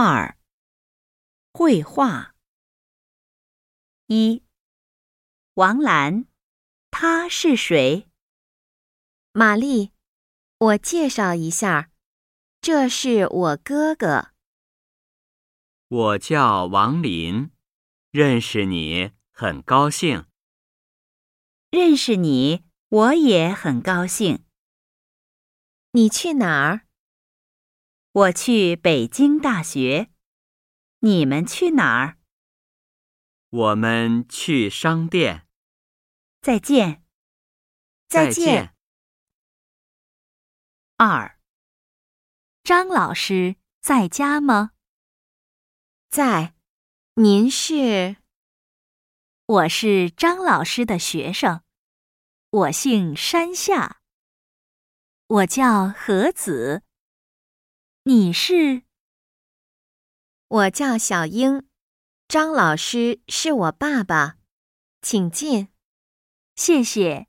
二、绘画。一、王兰，他是谁？玛丽，我介绍一下，这是我哥哥。我叫王林，认识你很高兴。认识你，我也很高兴。你去哪儿？我去北京大学。你们去哪儿？我们去商店。再见。再见。二。张老师在家吗？在。您是？我是张老师的学生，我姓山下。我叫何子。你是？我叫小英，张老师是我爸爸，请进。谢谢。